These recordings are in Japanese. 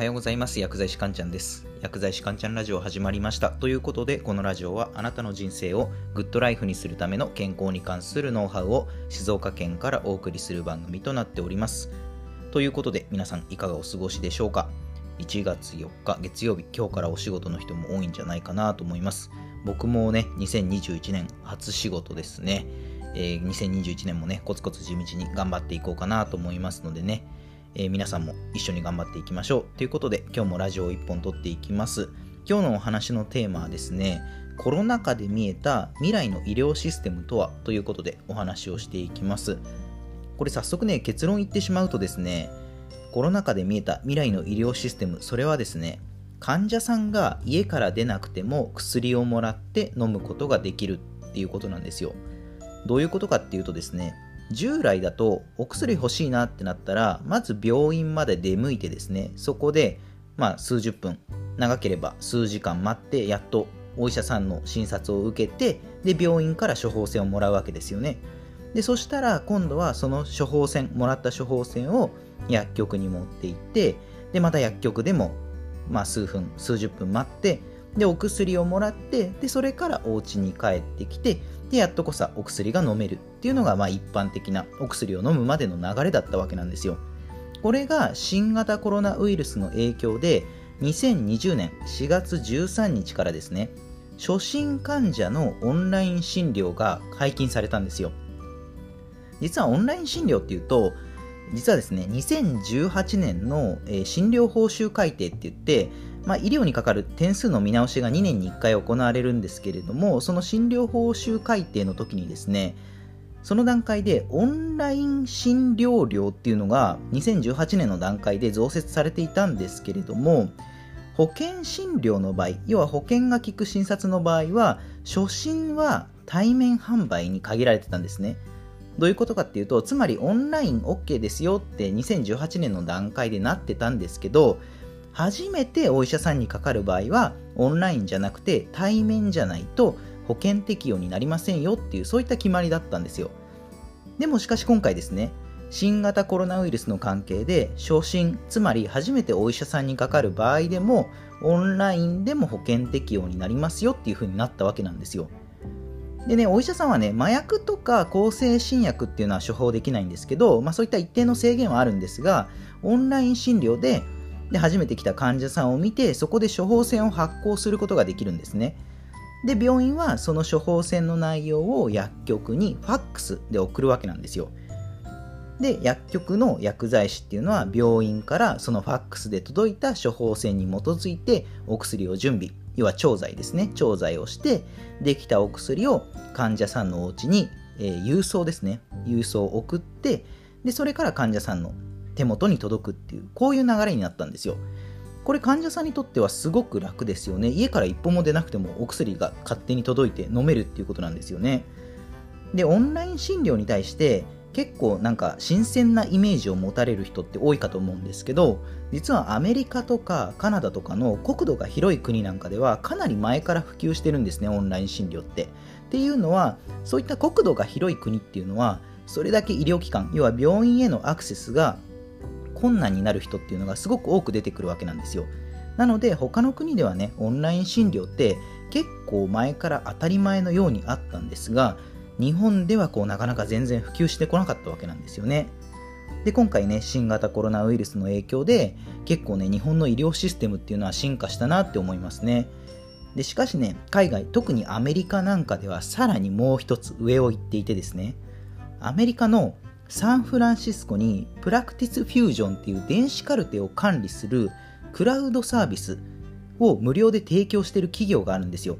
はようございます。薬剤師かんちゃんです。薬剤師かんちゃんラジオ始まりました。ということで、このラジオはあなたの人生をグッドライフにするための健康に関するノウハウを静岡県からお送りする番組となっております。ということで、皆さんいかがお過ごしでしょうか ?1 月4日月曜日、今日からお仕事の人も多いんじゃないかなと思います。僕もね、2021年初仕事ですね。えー、2021年もね、コツコツ地道に頑張っていこうかなと思いますのでね、えー、皆さんも一緒に頑張っていきましょう。ということで、今日もラジオを1本撮っていきます。今日のお話のテーマはですね、コロナ禍で見えた未来の医療システムとは？ということでお話をしていきます。これ早速ね、結論言ってしまうとですね、コロナ禍で見えた未来の医療システム、それはですね、患者さんが家から出なくても薬をもらって飲むことができるっていうことなんですよ。どういうことかっていうとですね、従来だとお薬欲しいなってなったらまず病院まで出向いてですねそこでまあ数十分長ければ数時間待ってやっとお医者さんの診察を受けてで病院から処方箋をもらうわけですよね。でそしたら今度はその処方箋もらった処方箋を薬局に持って行ってでまた薬局でもまあ数分数十分待ってでお薬をもらってでそれからお家に帰ってきてでやっとこさお薬が飲めるっていうのがまあ一般的なお薬を飲むまでの流れだったわけなんですよ。これが新型コロナウイルスの影響で2020年4月13日からですね初診患者のオンライン診療が解禁されたんですよ。実はオンライン診療っていうと実はですね2018年の診療報酬改定って言ってまあ、医療にかかる点数の見直しが2年に1回行われるんですけれども、その診療報酬改定の時にですね、その段階でオンライン診療料っていうのが2018年の段階で増設されていたんですけれども、保険診療の場合、要は保険が効く診察の場合は、初診は対面販売に限られてたんですね。どういうことかっていうと、つまりオンライン OK ですよって2018年の段階でなってたんですけど、初めてお医者さんにかかる場合はオンラインじゃなくて対面じゃないと保険適用になりませんよっていうそういった決まりだったんですよ。でもしかし今回ですね新型コロナウイルスの関係で昇進つまり初めてお医者さんにかかる場合でもオンラインでも保険適用になりますよっていう風になったわけなんですよ。でね、お医者さんはね、麻薬とか抗生新薬っていうのは処方できないんですけど、まあそういった一定の制限はあるんですが、オンライン診療でで初めて来た患者さんを見てそこで処方箋を発行することができるんですね。で病院はその処方箋の内容を薬局にファックスで送るわけなんですよ。で薬局の薬剤師っていうのは病院からそのファックスで届いた処方箋に基づいてお薬を準備要は調剤ですね調剤をしてできたお薬を患者さんのお家に、えー、郵送ですね郵送を送ってでそれから患者さんの手元に届くっていう、こういう流れになったんですよ。これ患者さんにとってはすごく楽ですよね。家から一歩も出なくてもお薬が勝手に届いて飲めるっていうことなんですよね。で、オンライン診療に対して結構なんか新鮮なイメージを持たれる人って多いかと思うんですけど、実はアメリカとかカナダとかの国土が広い国なんかではかなり前から普及してるんですね、オンライン診療って。っていうのは、そういった国土が広い国っていうのは、それだけ医療機関、要は病院へのアクセスが困難になる人っていうのがすごく多く出てくるわけなんですよ。なので他の国ではね、オンライン診療って結構前から当たり前のようにあったんですが、日本ではこうなかなか全然普及してこなかったわけなんですよね。で、今回ね、新型コロナウイルスの影響で結構ね、日本の医療システムっていうのは進化したなって思いますね。で、しかしね、海外、特にアメリカなんかではさらにもう一つ上を行っていてですね、アメリカのサンフランシスコにプラクティスフュージョンっていう電子カルテを管理するクラウドサービスを無料で提供している企業があるんですよ。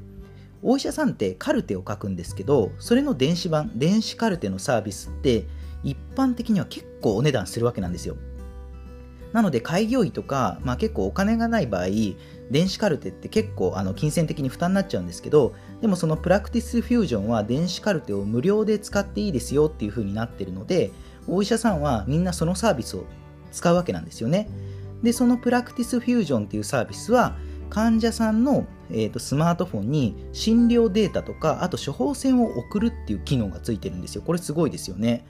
お医者さんってカルテを書くんですけど、それの電子版、電子カルテのサービスって一般的には結構お値段するわけなんですよ。なので開業医とか、まあ、結構お金がない場合、電子カルテって結構あの金銭的に負担になっちゃうんですけど、でもその Practice Fusion は電子カルテを無料で使っていいですよっていう風になってるので、お医者さんはみんなそのサービスを使うわけなんですよね。で、その Practice Fusion っていうサービスは、患者さんの、えーと、スマートフォンに診療データとか、あと処方箋を送るっていう機能がついてるんですよ。これすごいですよね。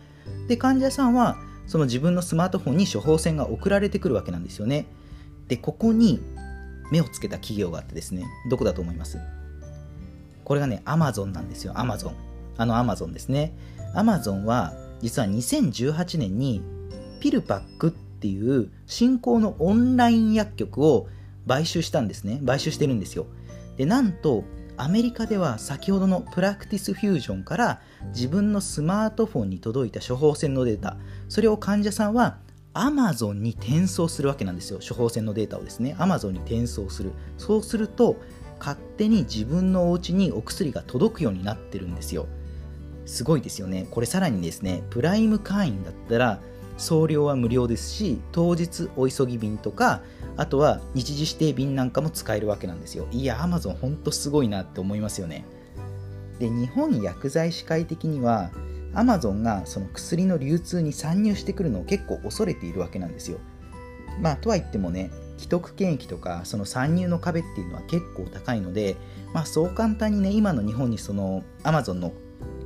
で、患者さんはその自分のスマートフォンに処方箋が送られてくるわけなんですよね。でここに目をつけた企業があってですねどこだと思います？これがねアマゾンなんですよアマゾンあのアマゾンですねアマゾンは実は2018年に PillPack っていう新興のオンライン薬局を買収したんですね。買収してるんですよ。でなんとアメリカでは先ほどの Practice Fusion から自分のスマートフォンに届いた処方箋のデータ。それを患者さんは Amazon に転送するわけなんですよ。処方箋のデータをですね。Amazon に転送する。そうすると勝手に自分のお家にお薬が届くようになってるんですよ。すごいですよね。これさらにですねプライム会員だったら送料は無料ですし当日お急ぎ便とかあとは日時指定便なんかも使えるわけなんですよいや Amazon ほんとすごいなって思いますよねで日本薬剤師会的にはアマゾンがその薬の流通に参入してくるのを結構恐れているわけなんですよ。まあ、とは言ってもね、既得権益とかその参入の壁っていうのは結構高いので、まあ、そう簡単にね、今の日本にそのアマゾンの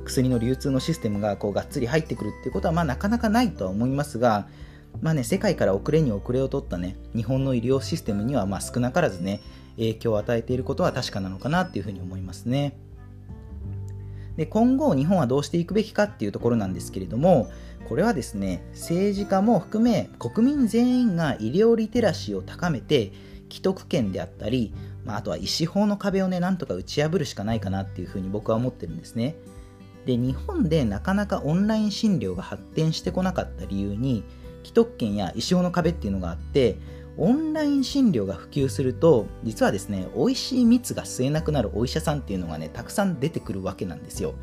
薬の流通のシステムがこうがっつり入ってくるっていうことはまあなかなかないとは思いますが、まあね、世界から遅れに遅れを取ったね、日本の医療システムにはまあ少なからずね、影響を与えていることは確かなのかなっていうふうに思いますね。で今後日本はどうしていくべきかっていうところなんですけれどもこれはですね政治家も含め国民全員が医療リテラシーを高めて既得権であったり、まあ、あとは医師法の壁をねなんとか打ち破るしかないかなっていうふうに僕は思ってるんですねで日本でなかなかオンライン診療が発展してこなかった理由に既得権や医師法の壁っていうのがあってオンライン診療が普及すると実はですね美味しい蜜が吸えなくなるお医者さんっていうのがねたくさん出てくるわけなんですよ。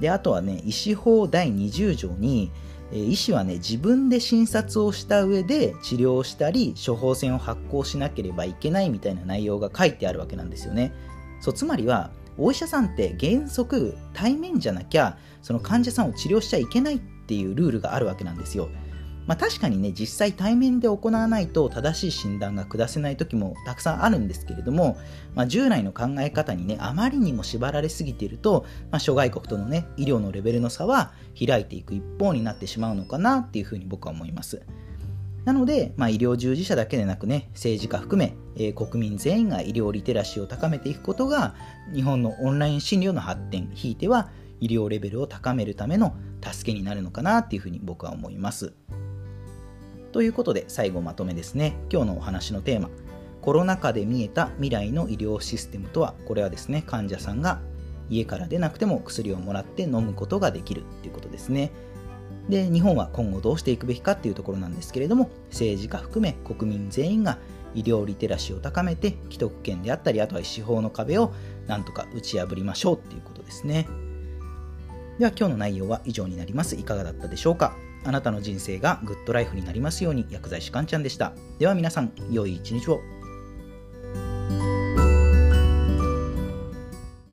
であとはね医師法第20条に医師はね自分で診察をした上で治療したり処方箋を発行しなければいけないみたいな内容が書いてあるわけなんですよね。そうつまりはお医者さんって原則対面じゃなきゃその患者さんを治療しちゃいけないっていうルールがあるわけなんですよ。まあ、確かにね実際対面で行わないと正しい診断が下せない時もたくさんあるんですけれども、まあ、従来の考え方にねあまりにも縛られすぎていると、まあ、諸外国とのね医療のレベルの差は開いていく一方になってしまうのかなっていうふうに僕は思いますなので、まあ、医療従事者だけでなくね政治家含め、えー、国民全員が医療リテラシーを高めていくことが日本のオンライン診療の発展ひいては医療レベルを高めるための助けになるのかなっていうふうに僕は思います。ということで最後まとめですね今日のお話のテーマコロナ禍で見えた未来の医療システムとはこれはですね患者さんが家から出なくても薬をもらって飲むことができるっていうことですねで日本は今後どうしていくべきかっていうところなんですけれども政治家含め国民全員が医療リテラシーを高めて既得権であったりあとは司法の壁をなんとか打ち破りましょうっていうことですねでは今日の内容は以上になりますいかがだったでしょうか？あなたの人生がグッドライフになりますように薬剤師かんちゃんでした。では皆さん、良い一日を。